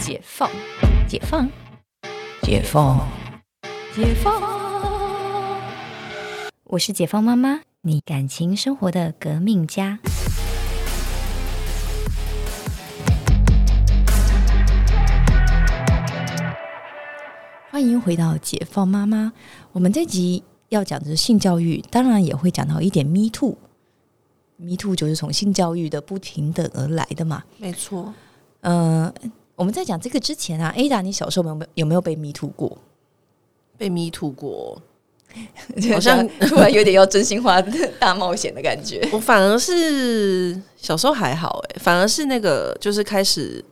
解放，解放，解放，解放。我是解放妈妈，你感情生活的革命家。欢迎回到解放妈妈。我们这集要讲的是性教育，当然也会讲到一点 Me Too。Me Too 就是从性教育的不平等而来的嘛。没错，呃，我们在讲这个之前啊，Ada，你小时候有没有有没有被 Me Too 过？被迷途过，好像 突然有点要真心话大冒险的感觉。我反而是小时候还好哎、反而是那个就是开始，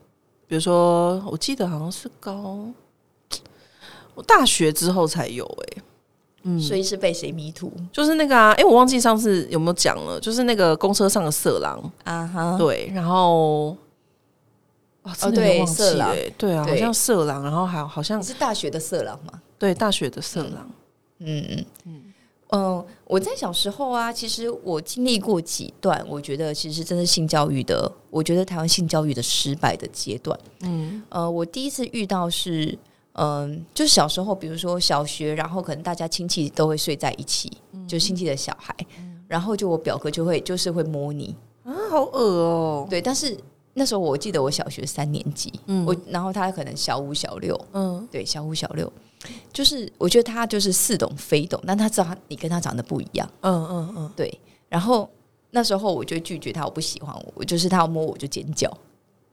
比如说我记得好像是高，我大学之后才有哎、嗯，所以是被谁迷途就是那个啊，哎、我忘记上次有没有讲了，就是那个公车上的色狼，啊哈？对，然后。啊，真的对有忘记色狼欸对啊，好像色狼，然后还好像是大学的色狼吗？对大学的色狼，嗯嗯嗯。嗯，我在小时候啊，其实我经历过几段，我觉得其实真的性教育的，我觉得台湾性教育的失败的阶段。嗯。呃，我第一次遇到是，嗯、就是小时候，比如说小学，然后可能大家亲戚都会睡在一起，就亲戚的小孩，然后就我表哥就会就是会摸你，啊，好恶哦、对，但是那时候我记得我小学三年级，嗯。我然后他可能小五小六，嗯。对，小五小六，就是我觉得他就是似懂非懂，但他知道他你跟他长得不一样，嗯嗯嗯，对，然后那时候我就拒绝他，我不喜欢我，我就是他要摸我就尖叫，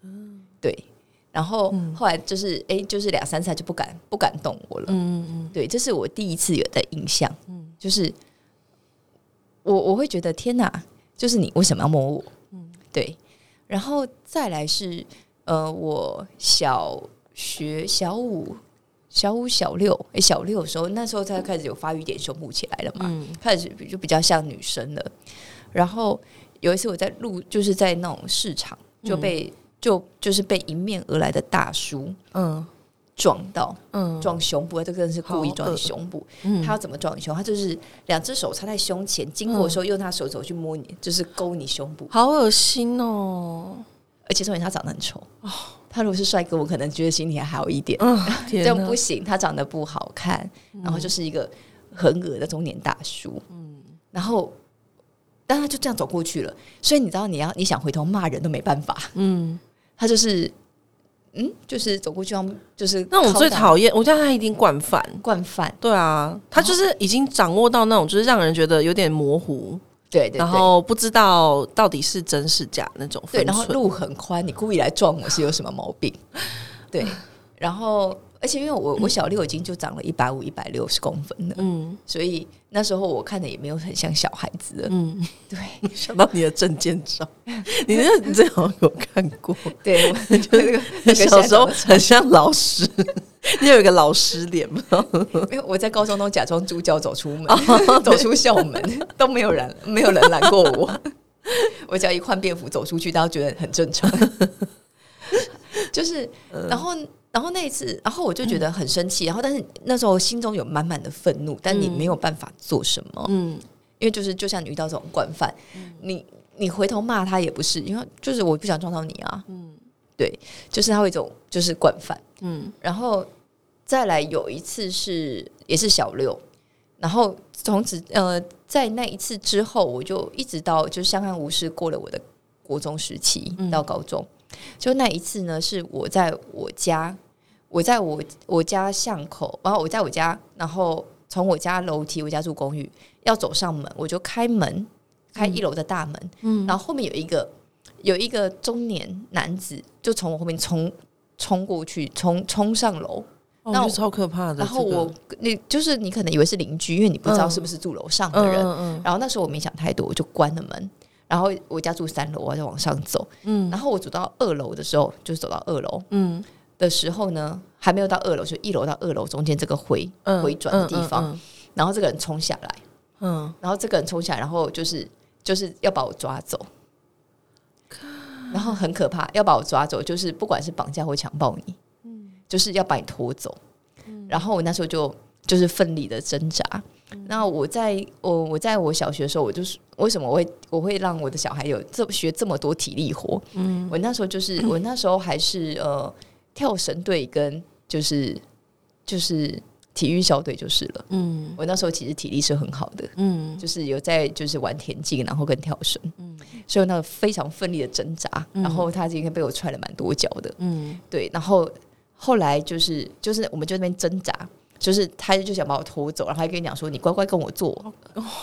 嗯。对，然后后来就是哎、就是两三次就不敢不敢动我了，嗯嗯。对，这是我第一次有的印象，嗯。就是我我会觉得天哪，就是你为什么要摸我？嗯。对，然后再来是呃，我小学小五、小五、小六，哎，小六的时候，那时候才开始有发育点胸部起来了嘛，嗯。开始就比较像女生了。然后有一次我在路，就是在那种市场就被、就就是被迎面而来的大叔嗯撞到，嗯撞胸部，这个人是故意撞你胸部。嗯他要怎么撞你胸？他就是两只手插在胸前，经过的时候用他手肘去摸你，就是勾你胸部。好恶心哦！而且重点他长得很丑他如果是帅哥，我可能觉得心里还好一点。嗯，这样不行，他长得不好看，然后就是一个很恶的中年大叔。嗯，然后。但他就这样走过去了，所以你知道，你要你想回头骂人都没办法。嗯，他就是，嗯，就是走过去要就是那我最讨厌，我觉得他一定惯犯。惯犯，对啊，他就是已经掌握到那种，就是让人觉得有点模糊，对对对，然后不知道到底是真是假那种对，然后路很宽，你故意来撞我是有什么毛病？对，然后而且因为我我小六已经就长了一百五、一百六十公分了，嗯。所以那时候我看的也没有很像小孩子了。嗯，对。想到你的证件照，你那你这好像有看过，对，我就那个那个小时候很像老师，你有一个老师脸吗？在 我没有我在高中都假装猪脚走出门，哦走出校门都没有人没有人拦过我。我只要一换便服走出去，大家觉得很正常。就是，嗯。然后，然后那一次，然后我就觉得很生气，然后但是那时候心中有满满的愤怒，但你没有办法做什么，嗯。因为就是就像你遇到这种惯犯，你你回头骂他也不是，因为就是我不想撞到你啊，嗯。对，就是他会一种就是惯犯，嗯。然后再来有一次是也是小六，然后从此呃在那一次之后，我就一直到就相安无事过了我的国中时期嗯。到高中，就那一次呢是我在我家，我在我我家巷口，然后我在我家，然后从我家楼梯，我家住公寓，要走上门，我就开门开一楼的大门，嗯然后后面有一个有一个中年男子就从我后面冲冲过去，冲冲上楼。那超可怕的。然后我，你就是你可能以为是邻居，因为你不知道是不是住楼上的嗯人。嗯然后那时候我没想太多，我就关了门。然后我家住三楼，我要往上走。嗯然后我走到二楼的时候，就是走到二楼嗯的时候呢，还没有到二楼，就一楼到二楼中间这个回嗯回转的地方。嗯然后这个人冲下来，嗯然后这个人冲下来，然后就是就是要把我抓走。然后很可怕，要把我抓走，就是不管是绑架或强暴你，嗯就是要把你拖走。然后我那时候就就是奋力的挣扎。那我在我我在我小学的时候，我就是为什么我会我会让我的小孩有这学这么多体力活？嗯，我那时候就是我那时候还是呃跳绳队跟就是就是体育小队就是了。嗯我那时候其实体力是很好的，嗯就是有在就是玩田径，然后跟跳绳，所以那个非常奋力的挣扎，然后他今天被我踹了蛮多脚的，嗯对，然后后来就是就是我们就那边挣扎。就是他就想把我拖走，然后还跟你讲说：“你乖乖跟我做，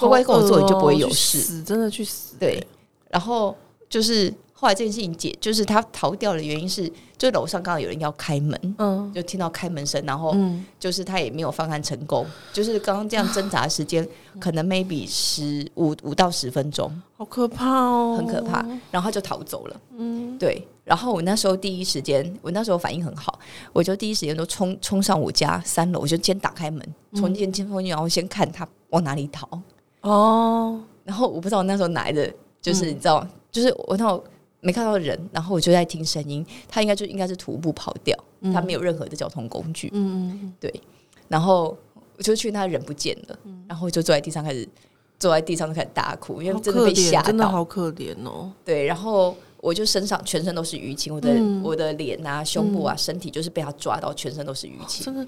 乖乖跟我做，你就不会有事。死真的去死。对，然后就是后来这件事情解，就是他逃掉的原因是，就楼上刚好有人要开门，嗯。就听到开门声，然后嗯。就是他也没有犯案成功，就是刚刚这样挣扎的时间可能 maybe 十五五到十分钟，好可怕哦，很可怕，然后他就逃走了。嗯。对，然后我那时候第一时间，我那时候反应很好，我就第一时间都冲冲上我家三楼，我就先打开门，从先进进去，然后先看他往哪里逃。哦，然后我不知道我那时候哪来的，就是你知道，就是我那时候没看到人，然后我就在听声音，他应该就应该是徒步跑掉，他没有任何的交通工具，嗯嗯对。然后我就去，他人不见了，然后就坐在地上开始坐在地上就开始大哭，因为真的被吓到，真的到。好可怜哦。对，然后我就身上全身都是淤青，我的、嗯我的脸啊、胸部啊、身体就是被他抓到，全身都是淤青。真的，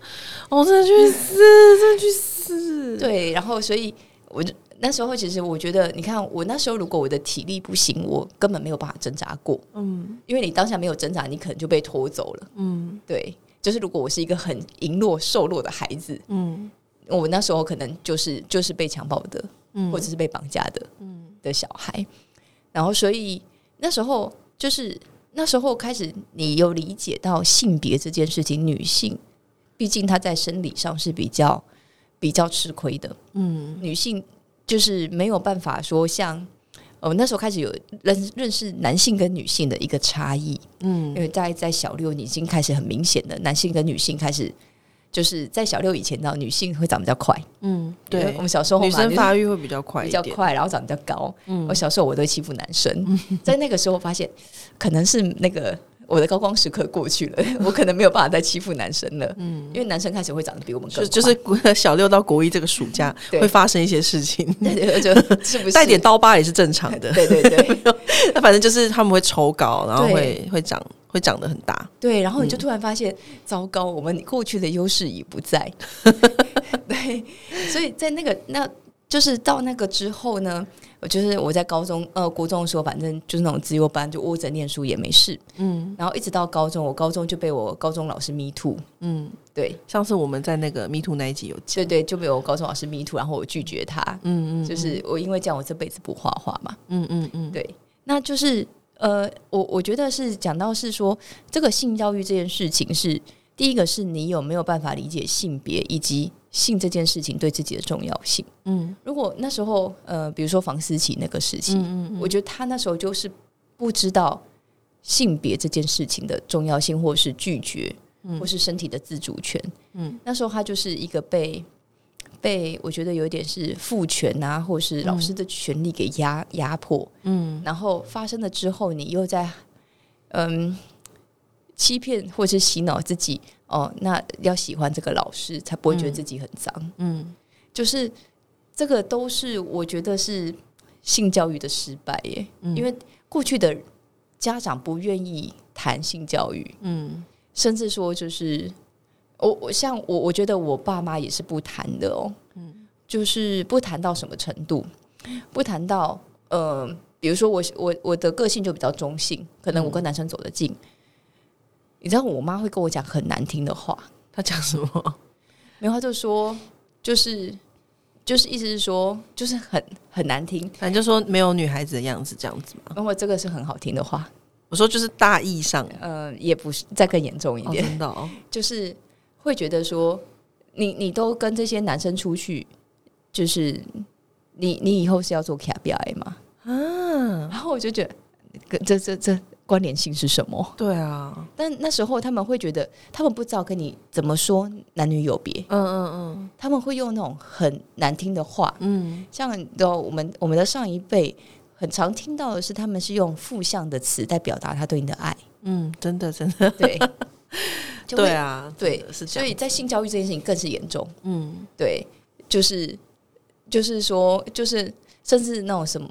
我真的去死，真的去死。对，然后所以我就那时候其实我觉得，你看我那时候如果我的体力不行，我根本没有办法挣扎过，嗯因为你当下没有挣扎，你可能就被拖走了。嗯对，就是如果我是一个很羸弱瘦弱的孩子，嗯我那时候可能就是就是被强暴的，嗯或者是被绑架的，嗯的小孩。然后所以那时候就是那时候开始，你有理解到性别这件事情，女性毕竟她在生理上是比较比较吃亏的，嗯女性就是没有办法说像。我那时候开始有认认识男性跟女性的一个差异，嗯因为在在小六你已经开始很明显的男性跟女性开始，就是在小六以前呢，女性会长比较快，嗯，对。我，们小时候女生就是发育会比较快。比较快，然后长比较高。嗯。我小时候我都会欺负男生，在那个时候发现可能是那个我的高光时刻过去了，我可能没有办法再欺负男生了。嗯，因为男生开始会长得比我们更就是小六到国一这个暑假对。会发生一些事情，对 对，就是不是。带点刀疤也是正常的。对对对。那反正就是他们会抽高，然后对。会会长会长得很大。对，然后你就突然发现，糟糕，我们过去的优势已不在。对，所以在那个那。就是到那个之后呢，我就是我在高中呃国中的时候，反正就是那种自由班，就窝着念书也没事。嗯然后一直到高中，我高中就被我高中老师 me too，嗯，对上次我们在那个 Me Too 那一集有讲。对对，就被我高中老师 me too，然后我拒绝他，嗯嗯，就是我因为这样我这辈子不画画嘛，嗯嗯嗯，对，那就是呃，我我觉得是讲到是说这个性教育这件事情是第一个是你有没有办法理解性别以及性这件事情对自己的重要性。嗯如果那时候呃，比如说房思琪那个时期，嗯嗯我觉得他那时候就是不知道性别这件事情的重要性，或是拒绝，或是身体的自主权。嗯，那时候他就是一个被被我觉得有一点是父权啊，或是老师的权利给压压迫。嗯。然后发生了之后，你又在嗯欺骗或是洗脑自己哦，那要喜欢这个老师，才不会觉得自己很脏。嗯。就是这个都是我觉得是性教育的失败耶，嗯。因为过去的家长不愿意谈性教育，嗯。甚至说就是我我像我我觉得我爸妈也是不谈的哦，嗯就是不谈到什么程度，不谈到呃，比如说我我我的个性就比较中性，可能我跟男生走得近。你知道我妈会跟我讲很难听的话，她讲什么？没有，她就说就是就是意思是说就是很很难听，反正就说没有女孩子的样子这样子嘛。那么这个是很好听的话，我说就是大意上，呃，也不是再更严重一哦，点，真的哦，就是会觉得说你你都跟这些男生出去，就是你你以后是要做 KPI 吗？啊，然后我就觉得跟这这这关联性是什么？对啊，但那时候他们会觉得，他们不知道跟你怎么说男女有别，嗯嗯他们会用那种很难听的话，嗯。像的我们我们的上一辈很常听到的是，他们是用负向的词在表达他对你的爱，嗯，真的真的，对，对啊，对是，所以在性教育这件事情更是严重，嗯。对，就是就是说，就是甚至那种什么，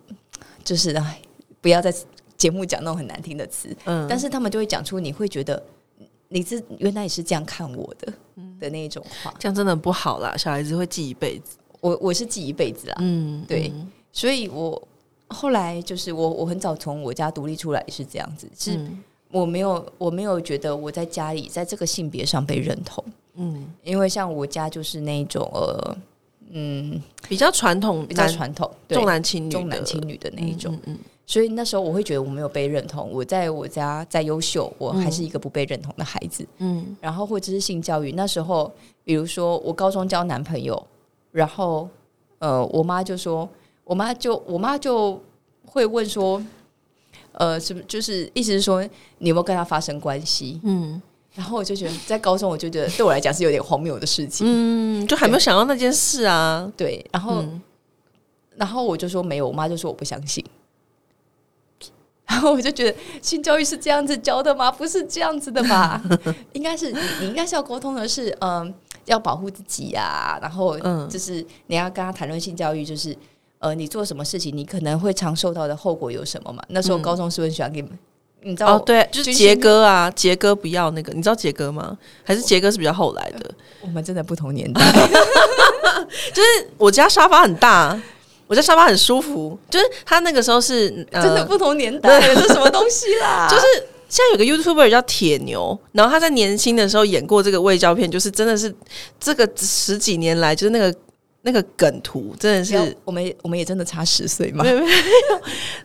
就是哎，不要在节目讲那种很难听的词，嗯，但是他们就会讲出你会觉得你是原来也是这样看我的的那一种话，这样真的不好啦，小孩子会记一辈子。我我是记一辈子啦。嗯，对嗯。所以我后来就是我我很早从我家独立出来是这样子，是嗯我没有我没有觉得我在家里在这个性别上被认同，嗯，因为像我家就是那一种呃嗯比较传统，比较传统，重男轻女，重男轻女的那一种，嗯，嗯所以那时候我会觉得我没有被认同，我在我家再优秀，我还是一个不被认同的孩子。嗯。然后或者是性教育，那时候比如说我高中交男朋友，然后呃，我妈就说，我妈就我妈就会问说，呃，什么就是意思是说你有没有跟他发生关系？嗯然后我就觉得在高中我就觉得对我来讲是有点荒谬的事情，嗯，就还没有想到那件事啊。对，然后、嗯然后我就说没有，我妈就说我不相信。然后我就觉得性教育是这样子教的吗？不是这样子的吧？应该是你，你应该是要沟通的是，嗯，要保护自己呀、然后嗯就是你要跟他谈论性教育，就是呃，你做什么事情，你可能会常受到的后果有什么嘛？那时候嗯高中是不是很喜欢给你们，你知道哦，对，就是杰哥啊，杰哥不要那个，你知道杰哥吗？还是杰哥是比较后来的？我们真的不同年代，就是我家沙发很大，我家沙发很舒服，就是他那个时候是、呃、真的不同年代，这什么东西啦？就是现在有个 YouTuber 叫铁牛，然后他在年轻的时候演过这个卫教片，就是真的是这个十几年来，就是那个那个梗图，真的是，我们我们也真的差十岁嘛没。有没有。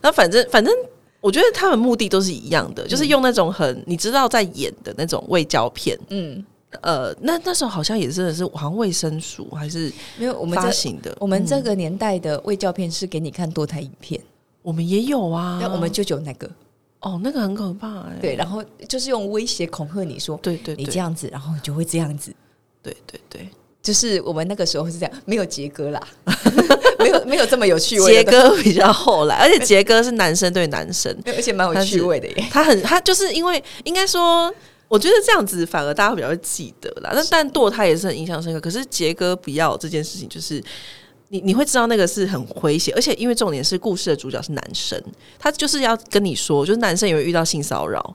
然后反正反正，我觉得他们目的都是一样的，就是用那种很你知道在演的那种卫教片。嗯，呃，那那时候好像也真的是好像卫生署还是没有，我们发行的，我们这嗯个年代的卫教片是给你看多台影片，我们也有啊，那我们就只有那个。哦那个很可怕哎、对，然后就是用威胁恐吓你说对对对，你这样子，然后你就会这样子。对对对，就是我们那个时候是这样，没有杰哥啦，没有没有这么有趣味杰，哥比较后来，而且杰哥是男生对男生，而且蛮有趣味的耶。他很他就是因为应该说，我觉得这样子反而大家会比较记得啦。但但堕胎也是很印象深刻。可是杰哥不要这件事情，就是你你会知道那个是很诙谐，而且因为重点是故事的主角是男生，他就是要跟你说，就是男生也会遇到性骚扰，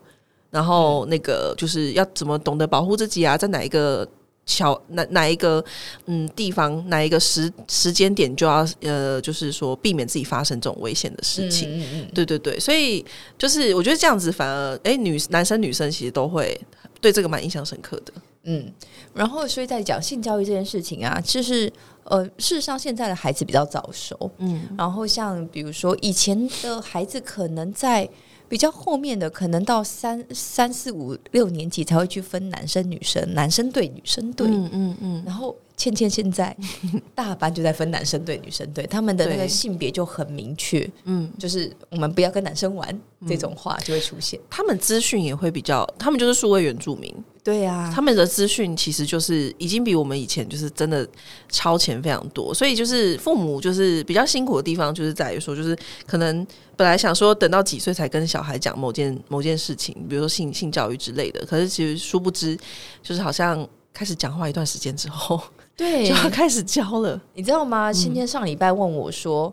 然后那个就是要怎么懂得保护自己啊，在哪一个。小哪哪一个嗯地方哪一个时时间点就要呃，就是说避免自己发生这种危险的事情。嗯嗯嗯，对对对，所以就是我觉得这样子反而，哎，女男生女生其实都会对这个蛮印象深刻的。嗯，然后所以在讲性教育这件事情啊，就是呃，事实上现在的孩子比较早熟，嗯然后像比如说以前的孩子，可能在比较后面的，可能到三三四五六年级才会去分男生女生，男生队女生队，嗯嗯嗯，然后倩倩现在 大班就在分男生队女生队，他们的那个性别就很明确，嗯，就是我们不要跟男生玩这种话就会出现。他们资讯也会比较，他们就是数位原住民，对啊，他们的资讯其实就是已经比我们以前就是真的超前非常多，所以就是父母就是比较辛苦的地方，就是在于说，就是可能本来想说等到几岁才跟小孩讲某件某件事情，比如说性性教育之类的，可是其实殊不知，就是好像开始讲话一段时间之后，对就要开始教了。你知道吗？今天上礼拜问我说：“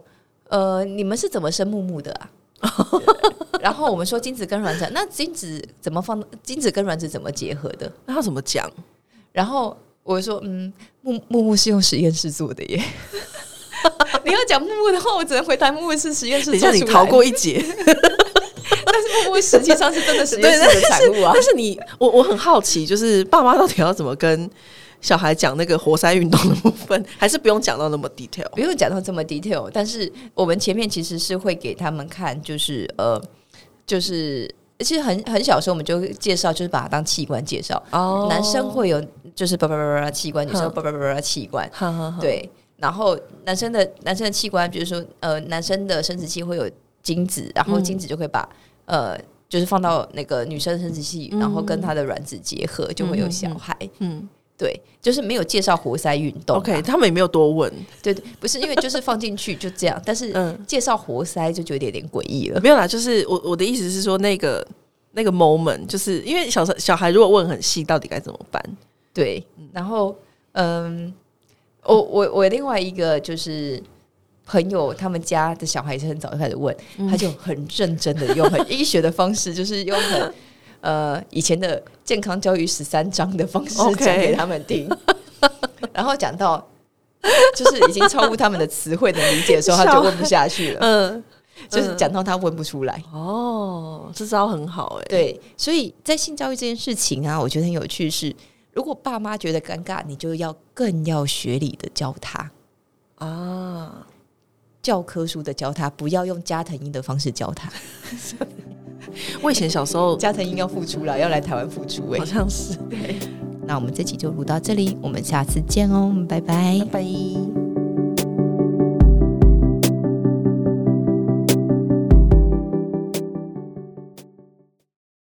呃，你们是怎么生木木的啊？” 然后我们说精子跟卵子，那精子怎么放？精子跟卵子怎么结合的？那他怎么讲？然后我说：“嗯，木木木是用实验室做的耶。”你要讲木木的话，我只能回答木木是实验室等一下。你逃过一劫。但是木木实际上是真的实验对，室的产物啊但。是你，我我很好奇，就是爸妈到底要怎么跟小孩讲那个活塞运动的部分，还是不用讲到那么 detail？不用讲到这么 detail，但是我们前面其实是会给他们看，就是呃，就是其实很很小时候我们就介绍，就是把它当器官介绍。哦男生会有就是叭叭叭叭器官，女生哼叭叭叭叭器官，哈哈哈，对。然后男生的男生的器官，比如说呃，男生的生殖器会有精子，然后嗯精子就会把、呃，就是放到那个女生的生殖器，嗯然后跟她的卵子结合，就会有小孩。嗯对，就是没有介绍活塞运动啊。，OK，他们也没有多问，对对，不是因为就是放进去就这样，但是嗯，介绍活塞就觉得有点诡异了。没有啦，就是我我的意思是说，那个那个 moment，就是因为小时小孩如果问很细，到底该怎么办？对，然后嗯，我我我另外一个就是朋友，他们家的小孩是很早就开始问，他就很认真的用很医学的方式，就是用很 呃以前的健康教育十三章的方式讲给他们听，然后讲到就是已经超乎他们的词汇的理解的时候，他就问不下去了，嗯，就是讲到他问不出来。哦，这招很好哎、对，所以在性教育这件事情啊，我觉得很有趣是，如果爸妈觉得尴尬，你就要更要学理的教他，啊，教科书的教他，不要用加藤鹰的方式教他。我以前小时候加藤鹰要付出了，要来台湾付出哎、好像是，那我们这期就录到这里，我们下次见哦，拜拜。拜拜。